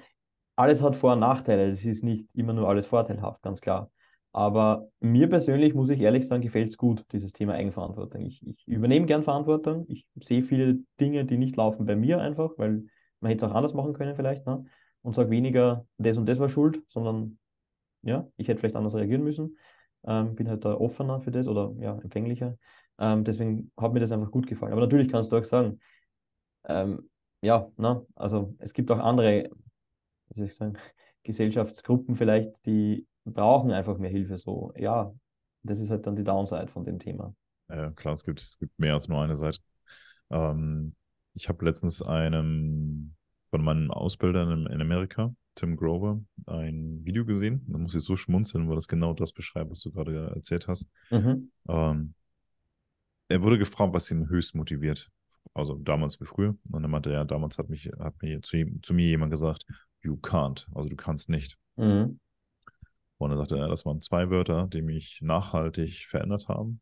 S2: alles hat Vor- und Nachteile, es ist nicht immer nur alles vorteilhaft, ganz klar. Aber mir persönlich, muss ich ehrlich sagen, gefällt es gut, dieses Thema Eigenverantwortung. Ich, ich übernehme gern Verantwortung. Ich sehe viele Dinge, die nicht laufen bei mir einfach, weil man hätte es auch anders machen können vielleicht. Ne? Und sage weniger, das und das war schuld, sondern ja, ich hätte vielleicht anders reagieren müssen. Ähm, bin halt da offener für das oder ja, empfänglicher. Ähm, deswegen hat mir das einfach gut gefallen. Aber natürlich kannst du auch sagen, ähm, ja, ne? also es gibt auch andere, wie soll ich sagen, Gesellschaftsgruppen vielleicht, die brauchen einfach mehr Hilfe. So, ja, das ist halt dann die Downside von dem Thema.
S1: Ja, klar, es gibt, es gibt mehr als nur eine Seite. Ähm, ich habe letztens einem von meinem Ausbilder in, in, Amerika, Tim Grover, ein Video gesehen. Da muss ich so schmunzeln, weil das genau das beschreibt, was du gerade erzählt hast. Mhm. Ähm, er wurde gefragt, was ihn höchst motiviert also damals wie früher. Und dann meinte er, damals hat mich, hat mir zu, zu mir jemand gesagt, you can't, also du kannst nicht. Mhm. Und dann sagte er, das waren zwei Wörter, die mich nachhaltig verändert haben,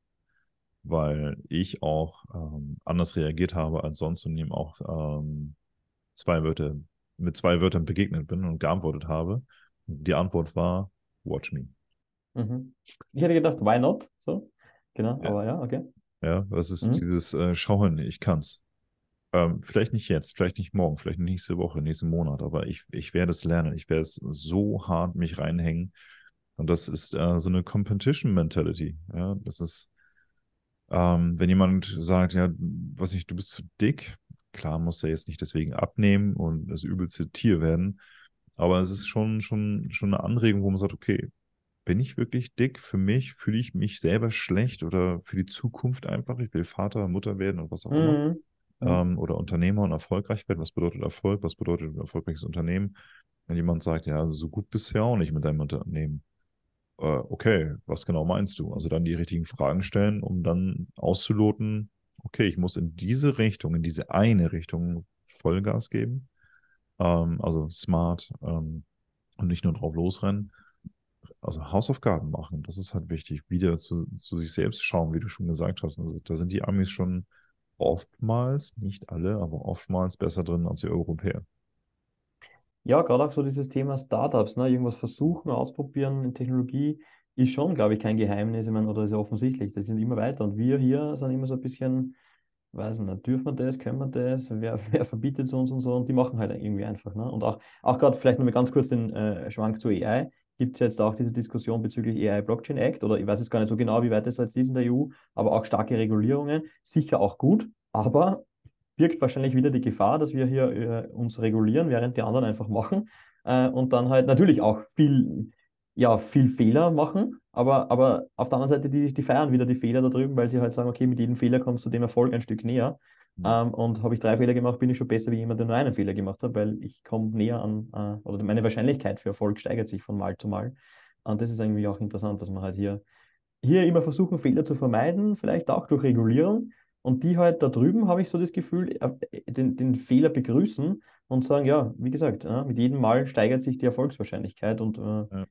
S1: weil ich auch ähm, anders reagiert habe als sonst und ihm auch ähm, zwei Wörter, mit zwei Wörtern begegnet bin und geantwortet habe. Die Antwort war, watch me.
S2: Mhm. Ich hätte gedacht, why not? So, genau, ja. aber ja, okay.
S1: Ja, das ist mhm. dieses äh, Schauen, ich kann's. Ähm, vielleicht nicht jetzt, vielleicht nicht morgen, vielleicht nächste Woche, nächsten Monat, aber ich, ich werde es lernen. Ich werde es so hart mich reinhängen. Und das ist äh, so eine Competition Mentality. Ja, das ist, ähm, wenn jemand sagt, ja, was nicht, du bist zu dick, klar muss er jetzt nicht deswegen abnehmen und das übelste Tier werden. Aber es ist schon, schon, schon eine Anregung, wo man sagt, okay, bin ich wirklich dick? Für mich fühle ich mich selber schlecht oder für die Zukunft einfach. Ich will Vater, Mutter werden und was auch immer. Mhm. Ähm, oder Unternehmer und erfolgreich werden. Was bedeutet Erfolg? Was bedeutet ein erfolgreiches Unternehmen? Wenn jemand sagt, ja, so gut bist du ja auch nicht mit deinem Unternehmen. Äh, okay, was genau meinst du? Also dann die richtigen Fragen stellen, um dann auszuloten, okay, ich muss in diese Richtung, in diese eine Richtung Vollgas geben. Ähm, also smart ähm, und nicht nur drauf losrennen also Hausaufgaben machen, das ist halt wichtig. Wieder zu, zu sich selbst schauen, wie du schon gesagt hast. Also da sind die Amis schon oftmals, nicht alle, aber oftmals besser drin als die Europäer.
S2: Ja, gerade auch so dieses Thema Startups, ne? irgendwas versuchen, ausprobieren in Technologie, ist schon, glaube ich, kein Geheimnis, ich meine, oder ist ja offensichtlich, die sind immer weiter. Und wir hier sind immer so ein bisschen, weiß nicht, dürfen wir das, können wir das, wer, wer verbietet es uns und so? Und die machen halt irgendwie einfach. Ne? Und auch, auch gerade vielleicht nochmal ganz kurz den äh, Schwank zur AI, gibt es jetzt auch diese Diskussion bezüglich AI Blockchain Act? Oder ich weiß jetzt gar nicht so genau, wie weit es jetzt ist in der EU, aber auch starke Regulierungen, sicher auch gut, aber birgt wahrscheinlich wieder die Gefahr, dass wir hier äh, uns regulieren, während die anderen einfach machen. Äh, und dann halt natürlich auch viel, ja, viel Fehler machen, aber, aber auf der anderen Seite, die, die feiern wieder die Fehler da drüben, weil sie halt sagen, okay, mit jedem Fehler kommst du dem Erfolg ein Stück näher. Mhm. Ähm, und habe ich drei Fehler gemacht, bin ich schon besser wie jemand, der nur einen Fehler gemacht hat, weil ich komme näher an, äh, oder meine Wahrscheinlichkeit für Erfolg steigert sich von Mal zu Mal. Und das ist irgendwie auch interessant, dass man halt hier, hier immer versuchen, Fehler zu vermeiden, vielleicht auch durch Regulierung. Und die halt da drüben, habe ich so das Gefühl, äh, den, den Fehler begrüßen und sagen, ja, wie gesagt, äh, mit jedem Mal steigert sich die Erfolgswahrscheinlichkeit und äh, ja.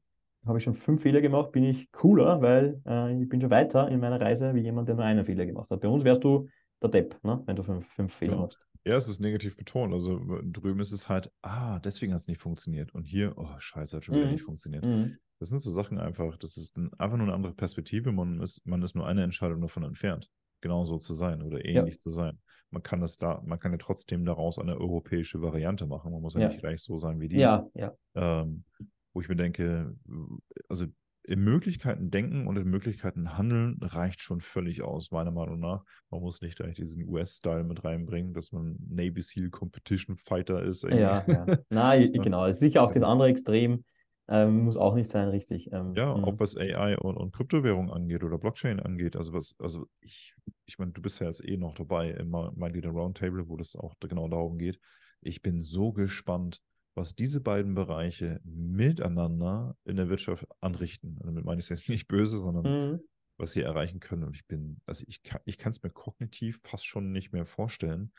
S2: Habe ich schon fünf Fehler gemacht, bin ich cooler, weil äh, ich bin schon weiter in meiner Reise wie jemand, der nur einen Fehler gemacht hat. Bei uns wärst du der Depp, ne? wenn du fünf, fünf Fehler
S1: ja.
S2: machst.
S1: Ja, es ist negativ betont. Also drüben ist es halt, ah, deswegen hat es nicht funktioniert. Und hier, oh, scheiße, hat schon wieder mhm. nicht funktioniert. Mhm. Das sind so Sachen einfach, das ist ein, einfach nur eine andere Perspektive. Man ist, man ist nur eine Entscheidung davon entfernt, genauso zu sein oder ähnlich ja. zu sein. Man kann das da, man kann ja trotzdem daraus eine europäische Variante machen. Man muss ja, ja. nicht gleich so sein wie die.
S2: Ja, ja.
S1: Ähm, wo ich mir denke, also in Möglichkeiten denken und in Möglichkeiten handeln reicht schon völlig aus, meiner Meinung nach. Man muss nicht eigentlich diesen US-Style mit reinbringen, dass man Navy SEAL Competition Fighter ist.
S2: Irgendwie. Ja, ja. Nein, genau. Das ist sicher auch das andere Extrem. Ähm, muss auch nicht sein, richtig.
S1: Ähm, ja, mh. auch was AI und, und Kryptowährung angeht oder Blockchain angeht. Also was, also ich, ich meine, du bist ja jetzt eh noch dabei im My Leader Roundtable, wo das auch genau darum geht. Ich bin so gespannt, was diese beiden Bereiche miteinander in der Wirtschaft anrichten. Und damit meine ich es jetzt nicht böse, sondern mhm. was sie erreichen können. Und ich bin, also ich kann ich es mir kognitiv fast schon nicht mehr vorstellen,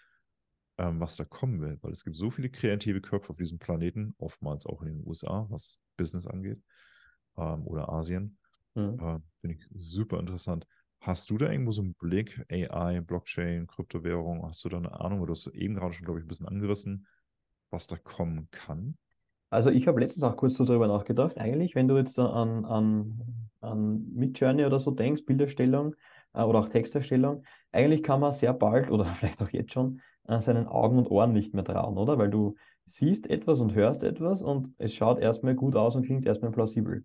S1: ähm, was da kommen will, weil es gibt so viele kreative Köpfe auf diesem Planeten, oftmals auch in den USA, was Business angeht, ähm, oder Asien. Mhm. Äh, Finde ich super interessant. Hast du da irgendwo so einen Blick, AI, Blockchain, Kryptowährung, hast du da eine Ahnung, oder hast du eben gerade schon, glaube ich, ein bisschen angerissen, was da kommen kann?
S2: Also ich habe letztens auch kurz so darüber nachgedacht, eigentlich, wenn du jetzt an, an, an Midjourney oder so denkst, Bilderstellung äh, oder auch Texterstellung, eigentlich kann man sehr bald oder vielleicht auch jetzt schon äh, seinen Augen und Ohren nicht mehr trauen, oder? Weil du siehst etwas und hörst etwas und es schaut erstmal gut aus und klingt erstmal plausibel.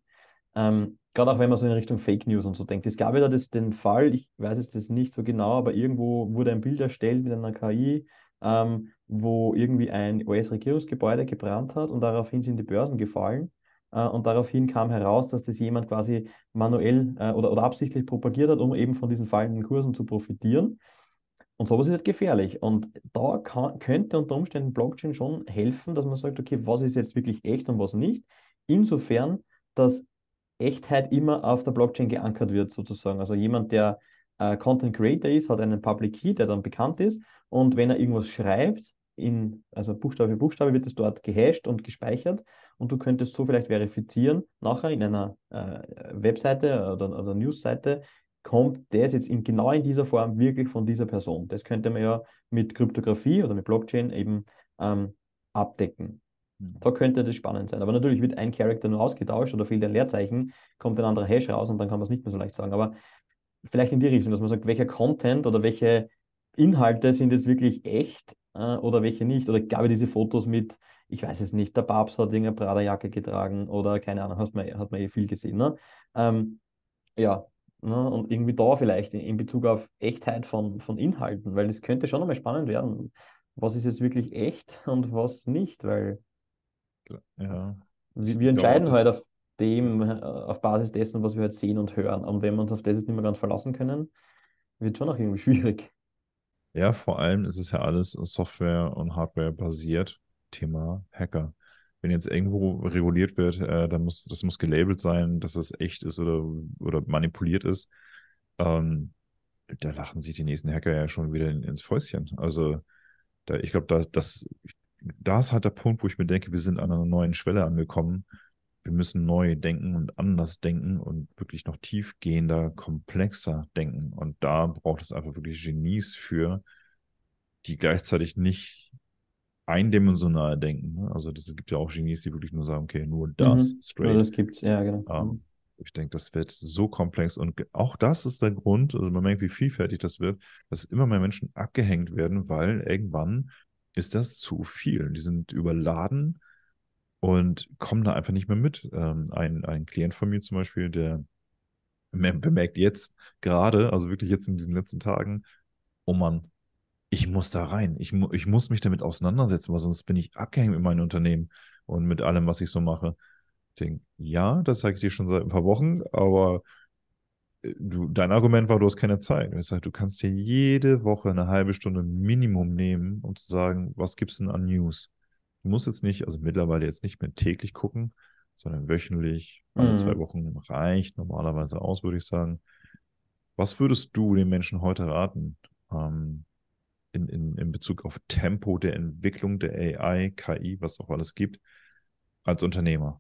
S2: Ähm, Gerade auch wenn man so in Richtung Fake News und so denkt. Es gab ja das, den Fall, ich weiß jetzt nicht so genau, aber irgendwo wurde ein Bild erstellt mit einer KI, ähm, wo irgendwie ein US-Regierungsgebäude gebrannt hat und daraufhin sind die Börsen gefallen. Äh, und daraufhin kam heraus, dass das jemand quasi manuell äh, oder, oder absichtlich propagiert hat, um eben von diesen fallenden Kursen zu profitieren. Und sowas ist halt gefährlich. Und da kann, könnte unter Umständen Blockchain schon helfen, dass man sagt, okay, was ist jetzt wirklich echt und was nicht. Insofern, dass Echtheit immer auf der Blockchain geankert wird, sozusagen. Also jemand, der äh, Content Creator ist, hat einen Public Key, der dann bekannt ist. Und wenn er irgendwas schreibt, in, also Buchstabe für Buchstabe, wird es dort gehasht und gespeichert. Und du könntest so vielleicht verifizieren, nachher in einer äh, Webseite oder, oder Newsseite, kommt das jetzt in, genau in dieser Form wirklich von dieser Person. Das könnte man ja mit Kryptographie oder mit Blockchain eben ähm, abdecken. Mhm. Da könnte das spannend sein. Aber natürlich wird ein Charakter nur ausgetauscht oder fehlt ein Leerzeichen, kommt ein anderer Hash raus und dann kann man es nicht mehr so leicht sagen. Aber vielleicht in die Richtung, dass man sagt, welcher Content oder welche Inhalte sind jetzt wirklich echt äh, oder welche nicht. Oder gab es diese Fotos mit, ich weiß es nicht, der Babs hat irgendeine Prada-Jacke getragen oder keine Ahnung, hat man, hat man eh viel gesehen. Ne? Ähm, ja, Ne? Und irgendwie da vielleicht in, in, Bezug auf Echtheit von, von Inhalten, weil das könnte schon einmal spannend werden. Was ist jetzt wirklich echt und was nicht? Weil
S1: ja.
S2: wir, wir entscheiden halt auf dem, äh, auf Basis dessen, was wir halt sehen und hören. Und wenn wir uns auf das jetzt nicht mehr ganz verlassen können, wird schon auch irgendwie schwierig.
S1: Ja, vor allem ist es ja alles Software- und Hardware basiert. Thema Hacker wenn jetzt irgendwo reguliert wird, äh, dann muss, das muss gelabelt sein, dass es echt ist oder, oder manipuliert ist. Ähm, da lachen sich die nächsten Hacker ja schon wieder in, ins Fäustchen. Also, da, ich glaube, da, das, da ist halt der Punkt, wo ich mir denke, wir sind an einer neuen Schwelle angekommen. Wir müssen neu denken und anders denken und wirklich noch tiefgehender, komplexer denken. Und da braucht es einfach wirklich Genies für, die gleichzeitig nicht eindimensional denken. Ne? Also das gibt ja auch Genies, die wirklich nur sagen, okay, nur das
S2: mhm. straight. Nur das gibt's, ja, genau.
S1: Ähm, mhm. ich denke, das wird so komplex und auch das ist der Grund, also man merkt, wie vielfältig das wird, dass immer mehr Menschen abgehängt werden, weil irgendwann ist das zu viel. Die sind überladen und kommen da einfach nicht mehr mit. Ähm, ein, ein Klient von mir zum Beispiel, der bemerkt jetzt gerade, also wirklich jetzt in diesen letzten Tagen, oh Mann, ich muss da rein. Ich, mu ich muss mich damit auseinandersetzen, weil sonst bin ich abgehängt mit meinem Unternehmen und mit allem, was ich so mache. Ich denke, ja, das sage ich dir schon seit ein paar Wochen, aber äh, du, dein Argument war, du hast keine Zeit. Ich sage, du kannst dir jede Woche eine halbe Stunde Minimum nehmen, um zu sagen, was gibt es denn an News? Du musst jetzt nicht, also mittlerweile jetzt nicht mehr täglich gucken, sondern wöchentlich, alle mhm. zwei Wochen reicht normalerweise aus, würde ich sagen. Was würdest du den Menschen heute raten? Ähm, in, in, in Bezug auf Tempo der Entwicklung der AI, KI, was auch alles gibt, als Unternehmer?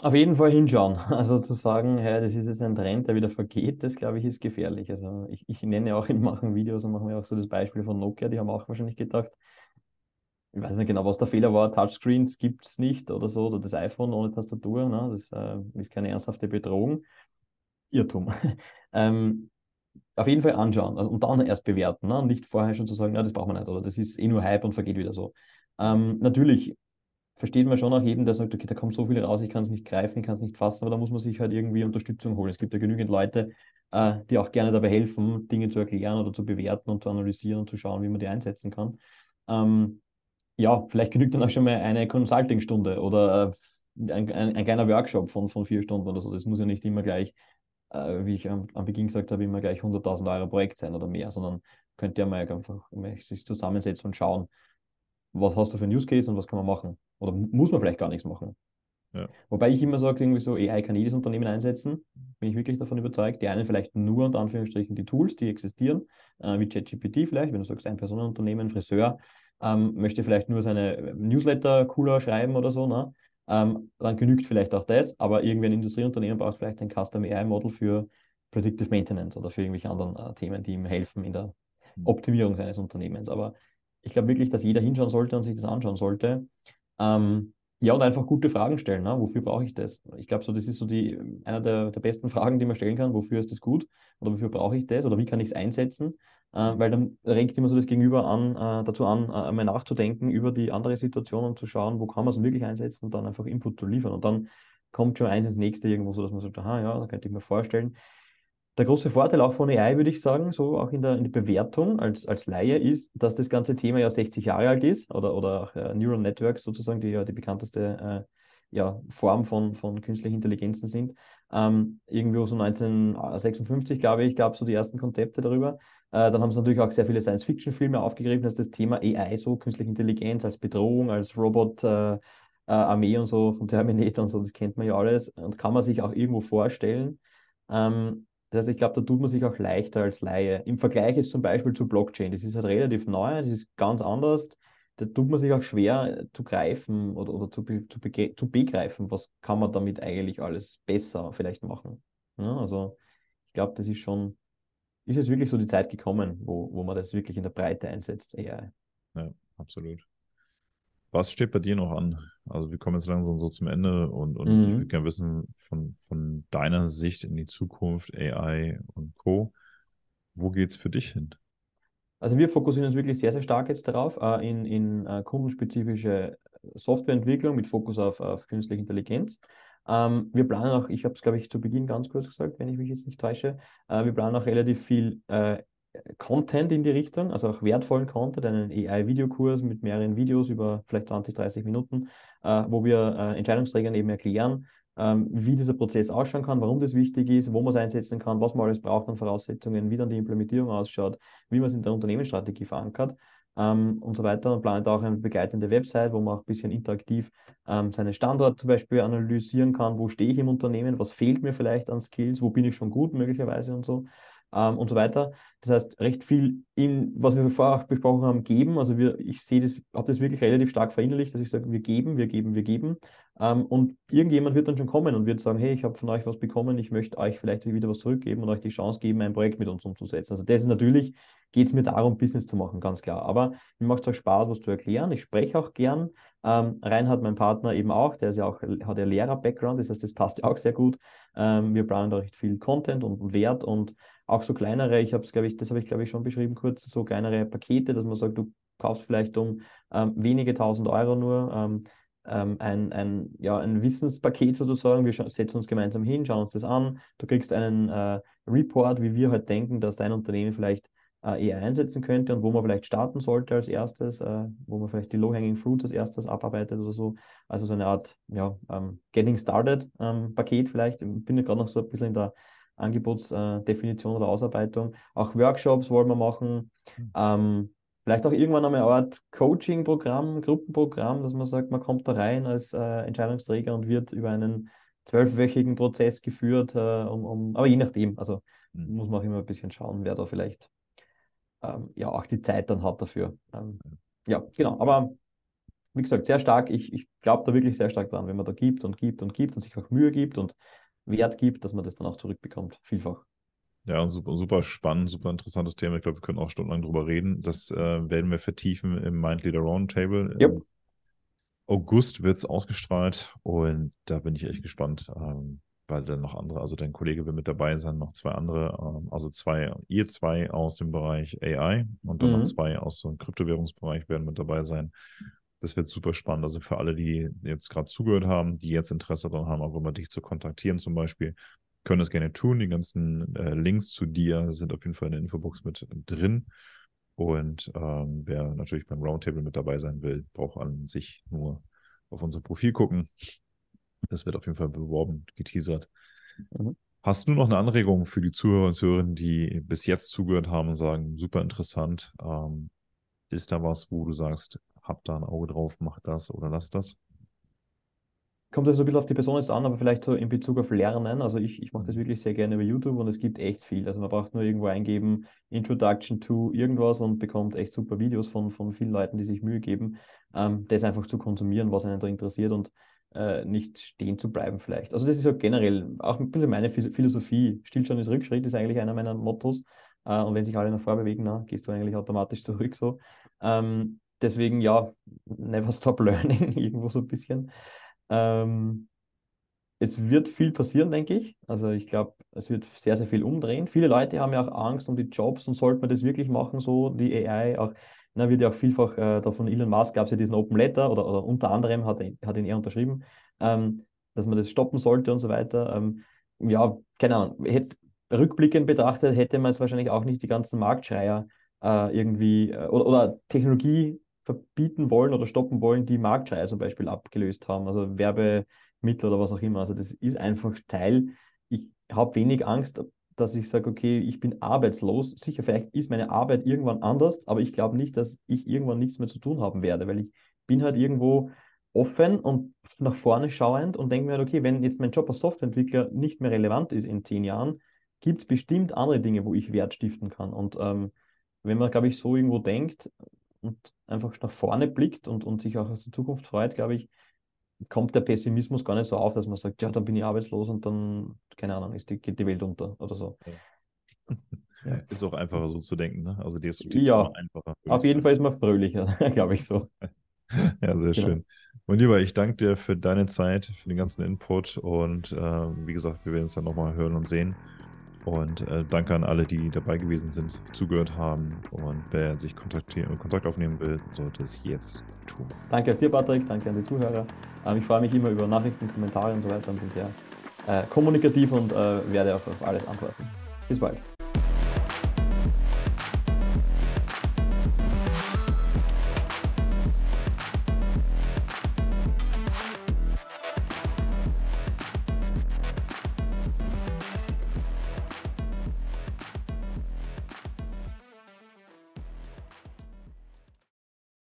S2: Auf jeden Fall hinschauen. Also zu sagen, hey, das ist jetzt ein Trend, der wieder vergeht, das glaube ich ist gefährlich. Also ich, ich nenne auch in manchen Videos und machen wir auch so das Beispiel von Nokia, die haben auch wahrscheinlich gedacht, ich weiß nicht genau, was der Fehler war, Touchscreens gibt es nicht oder so, oder das iPhone ohne Tastatur, ne? das äh, ist keine ernsthafte Bedrohung. Irrtum. ähm, auf jeden Fall anschauen also, und dann erst bewerten. Ne? Nicht vorher schon zu sagen, ja, das braucht man nicht oder das ist eh nur Hype und vergeht wieder so. Ähm, natürlich versteht man schon auch jeden, der sagt, okay, da kommt so viel raus, ich kann es nicht greifen, ich kann es nicht fassen, aber da muss man sich halt irgendwie Unterstützung holen. Es gibt ja genügend Leute, äh, die auch gerne dabei helfen, Dinge zu erklären oder zu bewerten und zu analysieren und zu schauen, wie man die einsetzen kann. Ähm, ja, vielleicht genügt dann auch schon mal eine Consulting-Stunde oder äh, ein, ein, ein, kleiner Workshop von, von vier Stunden oder so. Das muss ja nicht immer gleich, äh, wie ich am, am, Beginn gesagt habe, immer gleich 100.000 Euro Projekt sein oder mehr, sondern könnt ihr mal einfach mal sich zusammensetzen und schauen, was hast du für einen Use Case und was kann man machen? Oder muss man vielleicht gar nichts machen? Ja. Wobei ich immer sage, irgendwie so, AI kann jedes Unternehmen einsetzen, bin ich wirklich davon überzeugt. Die einen vielleicht nur unter Anführungsstrichen die Tools, die existieren, äh, wie ChatGPT vielleicht, wenn du sagst, ein Personenunternehmen, Friseur, ähm, möchte vielleicht nur seine Newsletter cooler schreiben oder so, ne? Ähm, dann genügt vielleicht auch das, aber irgendwie ein Industrieunternehmen braucht vielleicht ein Custom AI Model für Predictive Maintenance oder für irgendwelche anderen äh, Themen, die ihm helfen in der hm. Optimierung seines Unternehmens. Aber ich glaube wirklich, dass jeder hinschauen sollte und sich das anschauen sollte. Ähm, ja, und einfach gute Fragen stellen. Ne? Wofür brauche ich das? Ich glaube, so, das ist so die, einer der, der besten Fragen, die man stellen kann. Wofür ist das gut? Oder wofür brauche ich das? Oder wie kann ich es einsetzen? Äh, weil dann regt immer so das Gegenüber an, äh, dazu an, äh, einmal nachzudenken über die andere Situation und zu schauen, wo kann man es wirklich einsetzen und dann einfach Input zu liefern. Und dann kommt schon eins ins nächste irgendwo so, dass man sagt, aha, ja, da könnte ich mir vorstellen der große Vorteil auch von AI, würde ich sagen, so auch in der, in der Bewertung als, als Laie, ist, dass das ganze Thema ja 60 Jahre alt ist oder, oder auch Neural Networks sozusagen, die ja die bekannteste ja, Form von, von künstlichen Intelligenzen sind. Ähm, irgendwo so 1956, glaube ich, gab es so die ersten Konzepte darüber. Äh, dann haben sie natürlich auch sehr viele Science-Fiction-Filme aufgegriffen, dass das Thema AI, so künstliche Intelligenz als Bedrohung, als Robot. Äh, äh, Armee und so von Terminator und so, das kennt man ja alles und kann man sich auch irgendwo vorstellen. Ähm, das heißt, ich glaube, da tut man sich auch leichter als Laie. Im Vergleich jetzt zum Beispiel zu Blockchain, das ist halt relativ neu, das ist ganz anders. Da tut man sich auch schwer zu greifen oder, oder zu, zu, zu begreifen, was kann man damit eigentlich alles besser vielleicht machen. Ja, also ich glaube, das ist schon, ist jetzt wirklich so die Zeit gekommen, wo, wo man das wirklich in der Breite einsetzt, AI.
S1: Ja, absolut. Was steht bei dir noch an? Also wir kommen jetzt langsam so zum Ende und, und mhm. ich würde gerne wissen von, von deiner Sicht in die Zukunft, AI und Co. Wo geht es für dich hin?
S2: Also wir fokussieren uns wirklich sehr, sehr stark jetzt darauf, äh, in, in uh, kundenspezifische Softwareentwicklung mit Fokus auf, auf künstliche Intelligenz. Ähm, wir planen auch, ich habe es glaube ich zu Beginn ganz kurz gesagt, wenn ich mich jetzt nicht täusche, äh, wir planen auch relativ viel äh, Content in die Richtung, also auch wertvollen Content, einen AI-Videokurs mit mehreren Videos über vielleicht 20, 30 Minuten, äh, wo wir äh, Entscheidungsträgern eben erklären, ähm, wie dieser Prozess ausschauen kann, warum das wichtig ist, wo man es einsetzen kann, was man alles braucht an Voraussetzungen, wie dann die Implementierung ausschaut, wie man es in der Unternehmensstrategie verankert ähm, und so weiter. Und planet auch eine begleitende Website, wo man auch ein bisschen interaktiv ähm, seinen Standort zum Beispiel analysieren kann, wo stehe ich im Unternehmen, was fehlt mir vielleicht an Skills, wo bin ich schon gut möglicherweise und so ähm, und so weiter. Das heißt, recht viel in, was wir vorher auch besprochen haben, geben. Also wir, ich sehe das, habe das wirklich relativ stark verinnerlicht, dass ich sage, wir geben, wir geben, wir geben. Ähm, und irgendjemand wird dann schon kommen und wird sagen, hey, ich habe von euch was bekommen, ich möchte euch vielleicht wieder was zurückgeben und euch die Chance geben, ein Projekt mit uns umzusetzen. Also das ist natürlich, geht es mir darum, Business zu machen, ganz klar. Aber mir macht es auch Spaß, was zu erklären. Ich spreche auch gern. Ähm, Reinhard, mein Partner, eben auch, der ist ja auch, hat ja Lehrer-Background, das heißt, das passt ja auch sehr gut. Ähm, wir planen da recht viel Content und Wert und auch so kleinere, ich habe es, glaube ich, das habe ich, glaube ich, schon beschrieben kurz, so kleinere Pakete, dass man sagt, du kaufst vielleicht um ähm, wenige tausend Euro nur ähm, ähm, ein, ein, ja, ein Wissenspaket sozusagen. Wir setzen uns gemeinsam hin, schauen uns das an. Du kriegst einen äh, Report, wie wir halt denken, dass dein Unternehmen vielleicht äh, eher einsetzen könnte und wo man vielleicht starten sollte als erstes, äh, wo man vielleicht die Low-Hanging Fruits als erstes abarbeitet oder so. Also so eine Art ja, ähm, Getting Started ähm, vielleicht. Ich bin ja gerade noch so ein bisschen in der Angebotsdefinition oder Ausarbeitung. Auch Workshops wollen wir machen. Mhm. Ähm, vielleicht auch irgendwann einmal eine Art Coaching-Programm, Gruppenprogramm, dass man sagt, man kommt da rein als äh, Entscheidungsträger und wird über einen zwölfwöchigen Prozess geführt, äh, um, um, aber je nachdem, also mhm. muss man auch immer ein bisschen schauen, wer da vielleicht ähm, ja auch die Zeit dann hat dafür. Ähm, ja, genau, aber wie gesagt, sehr stark, ich, ich glaube da wirklich sehr stark dran, wenn man da gibt und gibt und gibt und sich auch Mühe gibt und Wert gibt, dass man das dann auch zurückbekommt, vielfach.
S1: Ja, super, super spannend, super interessantes Thema. Ich glaube, wir können auch stundenlang drüber reden. Das äh, werden wir vertiefen im Mind Leader Roundtable. Yep. Im August wird es ausgestrahlt und da bin ich echt gespannt, ähm, weil dann noch andere, also dein Kollege wird mit dabei sein, noch zwei andere, ähm, also zwei, ihr zwei aus dem Bereich AI und dann mhm. noch zwei aus dem Kryptowährungsbereich werden mit dabei sein. Das wird super spannend. Also für alle, die jetzt gerade zugehört haben, die jetzt Interesse daran haben, auch immer dich zu kontaktieren zum Beispiel, können das gerne tun. Die ganzen äh, Links zu dir sind auf jeden Fall in der Infobox mit drin. Und ähm, wer natürlich beim Roundtable mit dabei sein will, braucht an sich nur auf unser Profil gucken. Das wird auf jeden Fall beworben, geteasert. Mhm. Hast du noch eine Anregung für die Zuhörer und Zuhörerinnen, die bis jetzt zugehört haben und sagen, super interessant? Ähm, ist da was, wo du sagst, hab da ein Auge drauf, mach das oder lass das?
S2: kommt also ein bisschen auf die Person jetzt an, aber vielleicht so in Bezug auf Lernen. Also ich, ich mache das wirklich sehr gerne über YouTube und es gibt echt viel. Also man braucht nur irgendwo eingeben, Introduction to irgendwas und bekommt echt super Videos von, von vielen Leuten, die sich Mühe geben, ähm, das einfach zu konsumieren, was einen da interessiert und äh, nicht stehen zu bleiben vielleicht. Also das ist halt generell auch ein bisschen meine Philosophie. Stillstand ist Rückschritt, ist eigentlich einer meiner Mottos. Äh, und wenn sich alle nach vorne bewegen, na, gehst du eigentlich automatisch zurück so. Ähm, deswegen ja, never stop learning, irgendwo so ein bisschen. Ähm, es wird viel passieren, denke ich. Also ich glaube, es wird sehr, sehr viel umdrehen. Viele Leute haben ja auch Angst um die Jobs und sollte man das wirklich machen, so die AI auch, na, wird ja auch vielfach, äh, da von Elon Musk gab es ja diesen Open Letter oder, oder unter anderem hat, hat ihn er unterschrieben, ähm, dass man das stoppen sollte und so weiter. Ähm, ja, keine Ahnung, hätte, rückblickend betrachtet hätte man es wahrscheinlich auch nicht die ganzen Marktschreier äh, irgendwie äh, oder, oder Technologie verbieten wollen oder stoppen wollen, die Marktschreier zum Beispiel abgelöst haben, also Werbemittel oder was auch immer. Also das ist einfach Teil. Ich habe wenig Angst, dass ich sage, okay, ich bin arbeitslos. Sicher, vielleicht ist meine Arbeit irgendwann anders, aber ich glaube nicht, dass ich irgendwann nichts mehr zu tun haben werde, weil ich bin halt irgendwo offen und nach vorne schauend und denke mir halt, okay, wenn jetzt mein Job als Softwareentwickler nicht mehr relevant ist in zehn Jahren, gibt es bestimmt andere Dinge, wo ich Wert stiften kann. Und ähm, wenn man, glaube ich, so irgendwo denkt, und einfach nach vorne blickt und, und sich auch auf die Zukunft freut, glaube ich, kommt der Pessimismus gar nicht so auf, dass man sagt, ja, dann bin ich arbeitslos und dann, keine Ahnung, ist die, geht die Welt unter oder so.
S1: Ja. Ist auch einfacher so zu denken, ne? Also
S2: destruktiv ja, einfacher. Auf jeden Fall ist man fröhlicher, glaube ich so.
S1: Ja, sehr genau. schön. Mein Lieber, ich danke dir für deine Zeit, für den ganzen Input und äh, wie gesagt, wir werden uns dann nochmal hören und sehen. Und äh, danke an alle, die dabei gewesen sind, zugehört haben. Und wer sich Kontakt aufnehmen will, sollte es jetzt tun.
S2: Danke dir, Patrick. Danke an die Zuhörer. Ähm, ich freue mich immer über Nachrichten, Kommentare und so weiter und bin sehr äh, kommunikativ und äh, werde auch auf alles antworten. Bis bald.